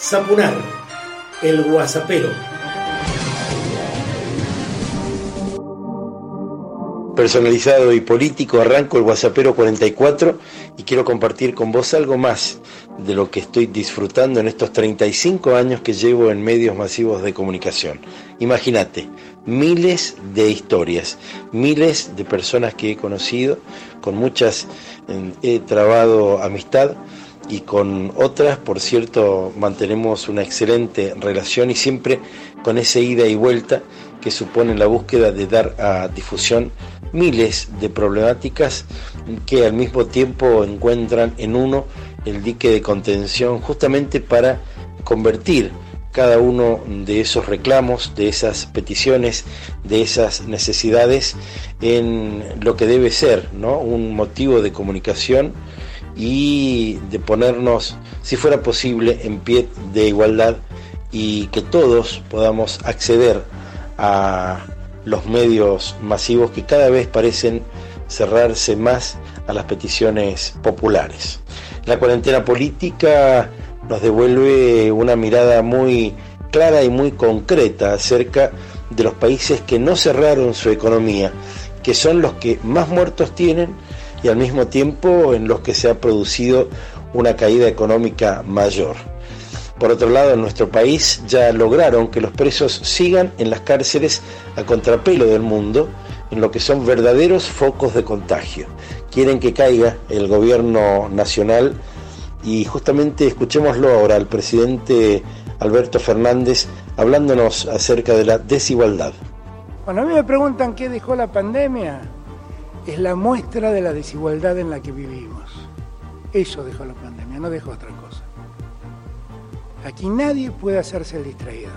Zapunar, el guasapero. Personalizado y político, arranco el Guasapero 44 y quiero compartir con vos algo más de lo que estoy disfrutando en estos 35 años que llevo en medios masivos de comunicación. Imagínate, miles de historias, miles de personas que he conocido, con muchas eh, he trabado amistad y con otras, por cierto, mantenemos una excelente relación y siempre con esa ida y vuelta que supone la búsqueda de dar a difusión miles de problemáticas que al mismo tiempo encuentran en uno el dique de contención justamente para convertir cada uno de esos reclamos, de esas peticiones, de esas necesidades en lo que debe ser, ¿no? Un motivo de comunicación y de ponernos, si fuera posible, en pie de igualdad y que todos podamos acceder a los medios masivos que cada vez parecen cerrarse más a las peticiones populares. La cuarentena política nos devuelve una mirada muy clara y muy concreta acerca de los países que no cerraron su economía, que son los que más muertos tienen y al mismo tiempo en los que se ha producido una caída económica mayor. Por otro lado, en nuestro país ya lograron que los presos sigan en las cárceles a contrapelo del mundo, en lo que son verdaderos focos de contagio. Quieren que caiga el gobierno nacional y justamente escuchémoslo ahora al presidente Alberto Fernández hablándonos acerca de la desigualdad. Cuando a mí me preguntan qué dejó la pandemia, es la muestra de la desigualdad en la que vivimos. Eso dejó la pandemia, no dejó otra cosa. Aquí nadie puede hacerse el distraído.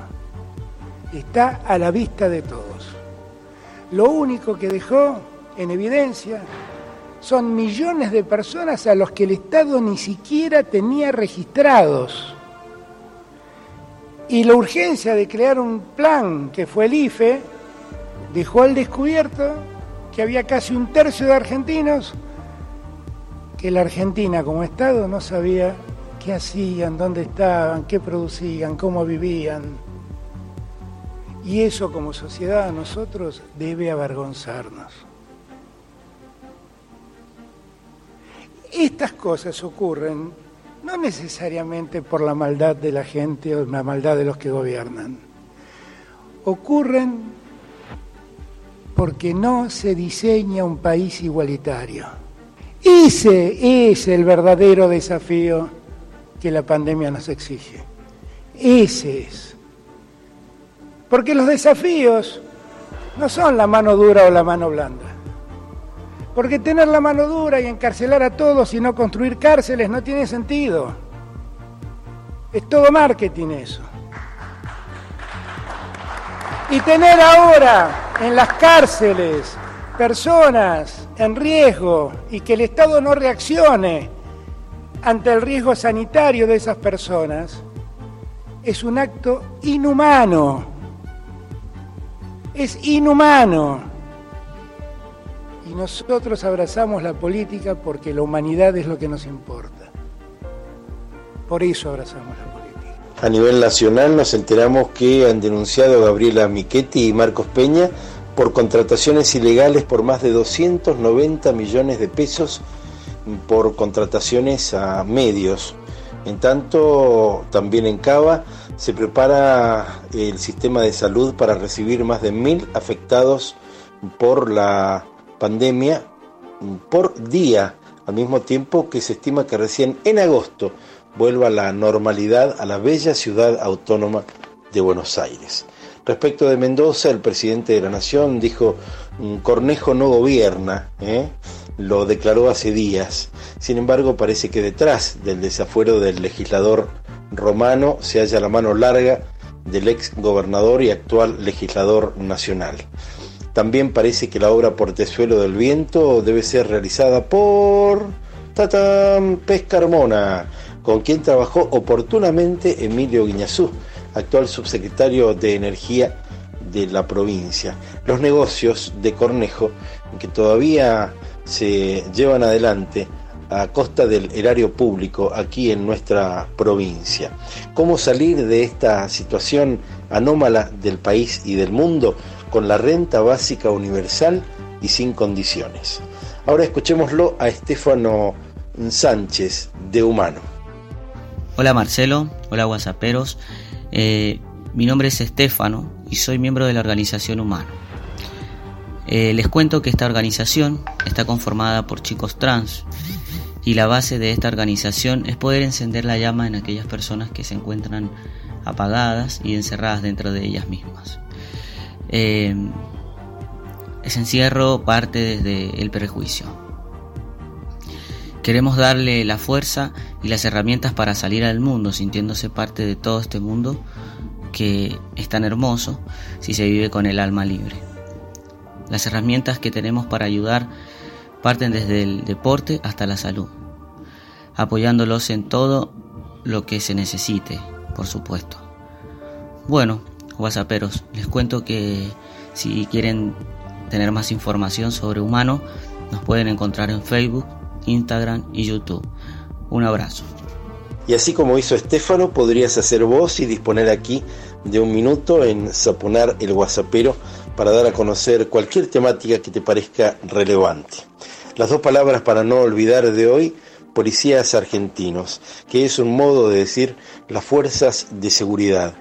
Está a la vista de todos. Lo único que dejó en evidencia son millones de personas a los que el Estado ni siquiera tenía registrados. Y la urgencia de crear un plan que fue el IFE dejó al descubierto que había casi un tercio de argentinos que la Argentina como Estado no sabía qué hacían, dónde estaban, qué producían, cómo vivían. Y eso como sociedad a nosotros debe avergonzarnos. Estas cosas ocurren no necesariamente por la maldad de la gente o la maldad de los que gobiernan. Ocurren porque no se diseña un país igualitario. Ese es el verdadero desafío que la pandemia nos exige. Ese es. Porque los desafíos no son la mano dura o la mano blanda. Porque tener la mano dura y encarcelar a todos y no construir cárceles no tiene sentido. Es todo marketing eso. Y tener ahora en las cárceles personas en riesgo y que el Estado no reaccione ante el riesgo sanitario de esas personas es un acto inhumano. Es inhumano. Y nosotros abrazamos la política porque la humanidad es lo que nos importa. Por eso abrazamos la política. A nivel nacional nos enteramos que han denunciado a Gabriela Michetti y Marcos Peña por contrataciones ilegales por más de 290 millones de pesos por contrataciones a medios. En tanto, también en Cava se prepara el sistema de salud para recibir más de mil afectados por la pandemia por día, al mismo tiempo que se estima que recién en agosto vuelva la normalidad a la bella ciudad autónoma de Buenos Aires. Respecto de Mendoza, el presidente de la Nación dijo, Cornejo no gobierna, ¿eh? lo declaró hace días. Sin embargo, parece que detrás del desafuero del legislador romano se halla la mano larga del ex gobernador y actual legislador nacional. También parece que la obra Portezuelo del Viento debe ser realizada por Tatam Pescarmona, con quien trabajó oportunamente Emilio Guiñazú, actual subsecretario de Energía de la provincia. Los negocios de Cornejo, que todavía se llevan adelante a costa del erario público aquí en nuestra provincia. ¿Cómo salir de esta situación anómala del país y del mundo con la renta básica universal y sin condiciones? Ahora escuchémoslo a Estefano Sánchez de Humano. Hola Marcelo, hola WhatsApperos. Eh, mi nombre es Estefano y soy miembro de la organización Humano. Eh, les cuento que esta organización está conformada por chicos trans y la base de esta organización es poder encender la llama en aquellas personas que se encuentran apagadas y encerradas dentro de ellas mismas. Eh, ese encierro parte desde el prejuicio. Queremos darle la fuerza y las herramientas para salir al mundo sintiéndose parte de todo este mundo que es tan hermoso si se vive con el alma libre. Las herramientas que tenemos para ayudar parten desde el deporte hasta la salud, apoyándolos en todo lo que se necesite, por supuesto. Bueno, WhatsApperos, les cuento que si quieren tener más información sobre Humano, nos pueden encontrar en Facebook, Instagram y YouTube. Un abrazo. Y así como hizo Estefano, podrías hacer vos y disponer aquí de un minuto en Saponar el Guasapero para dar a conocer cualquier temática que te parezca relevante. Las dos palabras para no olvidar de hoy, policías argentinos, que es un modo de decir las fuerzas de seguridad.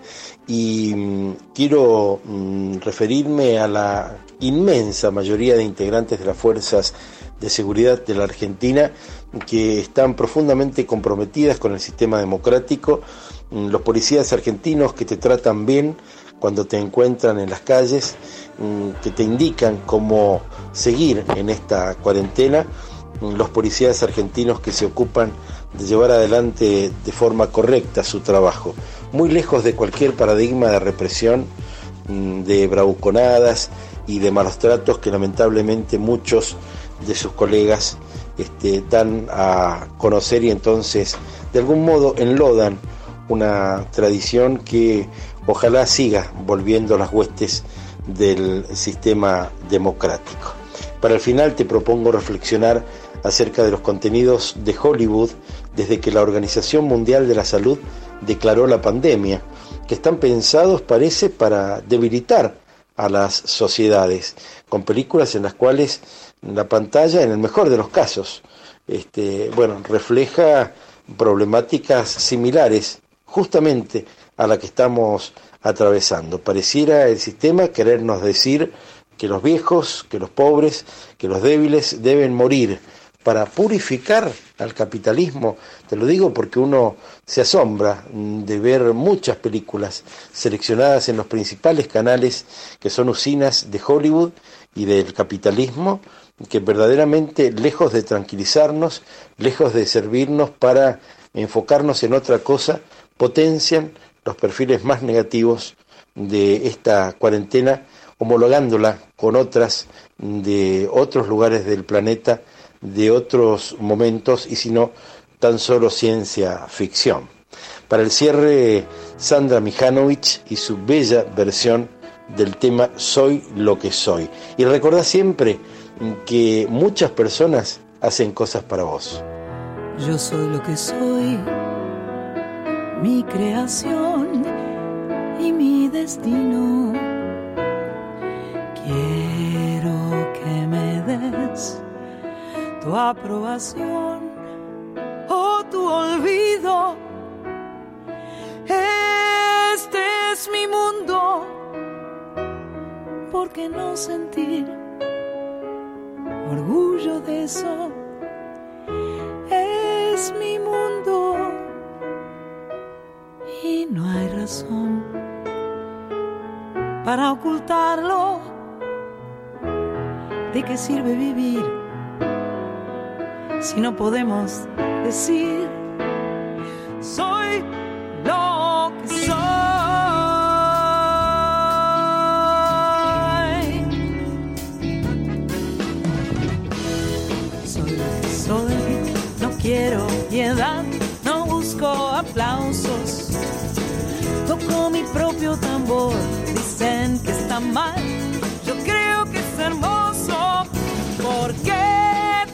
Y mm, quiero mm, referirme a la inmensa mayoría de integrantes de las fuerzas de seguridad de la Argentina que están profundamente comprometidas con el sistema democrático, mm, los policías argentinos que te tratan bien cuando te encuentran en las calles, mm, que te indican cómo seguir en esta cuarentena, mm, los policías argentinos que se ocupan de llevar adelante de forma correcta su trabajo, muy lejos de cualquier paradigma de represión, de bravuconadas y de malos tratos que lamentablemente muchos de sus colegas este, dan a conocer y entonces de algún modo enlodan una tradición que ojalá siga volviendo las huestes del sistema democrático. Para el final te propongo reflexionar acerca de los contenidos de Hollywood desde que la Organización Mundial de la Salud declaró la pandemia, que están pensados, parece, para debilitar a las sociedades, con películas en las cuales la pantalla, en el mejor de los casos, este, bueno, refleja problemáticas similares justamente a la que estamos atravesando. Pareciera el sistema querernos decir que los viejos, que los pobres, que los débiles deben morir para purificar al capitalismo. Te lo digo porque uno se asombra de ver muchas películas seleccionadas en los principales canales que son usinas de Hollywood y del capitalismo que verdaderamente, lejos de tranquilizarnos, lejos de servirnos para enfocarnos en otra cosa, potencian los perfiles más negativos de esta cuarentena, homologándola con otras de otros lugares del planeta, de otros momentos, y si no, tan solo ciencia ficción. Para el cierre, Sandra Mijanovic y su bella versión del tema Soy lo que soy. Y recordá siempre que muchas personas hacen cosas para vos. Yo soy lo que soy, mi creación y mi destino. Quiero que me des tu aprobación o tu olvido. ¿Por qué no sentir? orgullo de eso. Es mi mundo y no hay razón para ocultarlo. ¿De qué sirve vivir si no podemos decir soy aplausos. Toco mi propio tambor, dicen que está mal, yo creo que es hermoso, porque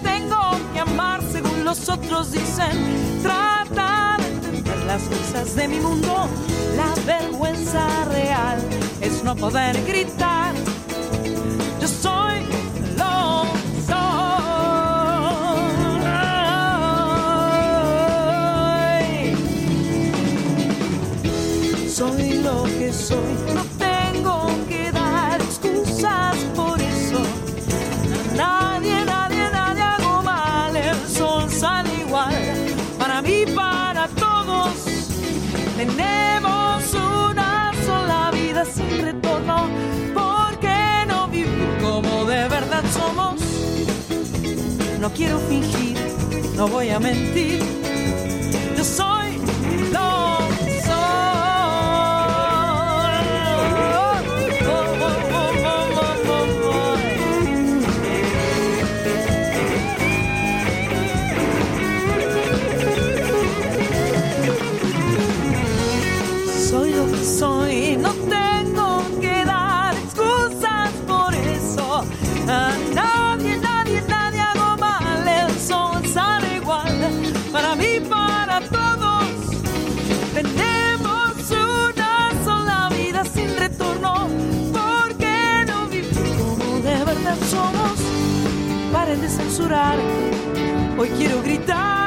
tengo que amar según los otros dicen, trata de entender las cosas de mi mundo, la vergüenza real es no poder gritar, yo soy Soy lo que soy, no tengo que dar excusas por eso. Nadie, nadie, nadie hago mal, el sol sale igual. Para mí, para todos, tenemos una sola vida sin retorno. Porque no vivir como de verdad somos? No quiero fingir, no voy a mentir. Yo soy lo censurar. Hoy quiero gritar.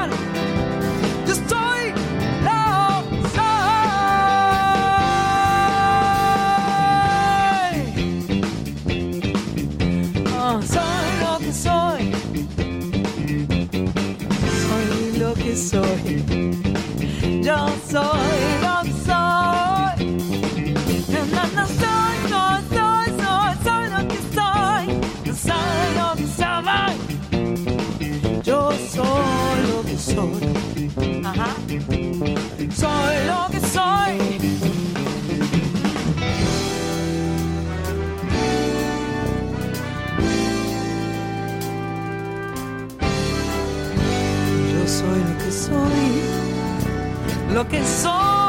lo que soy.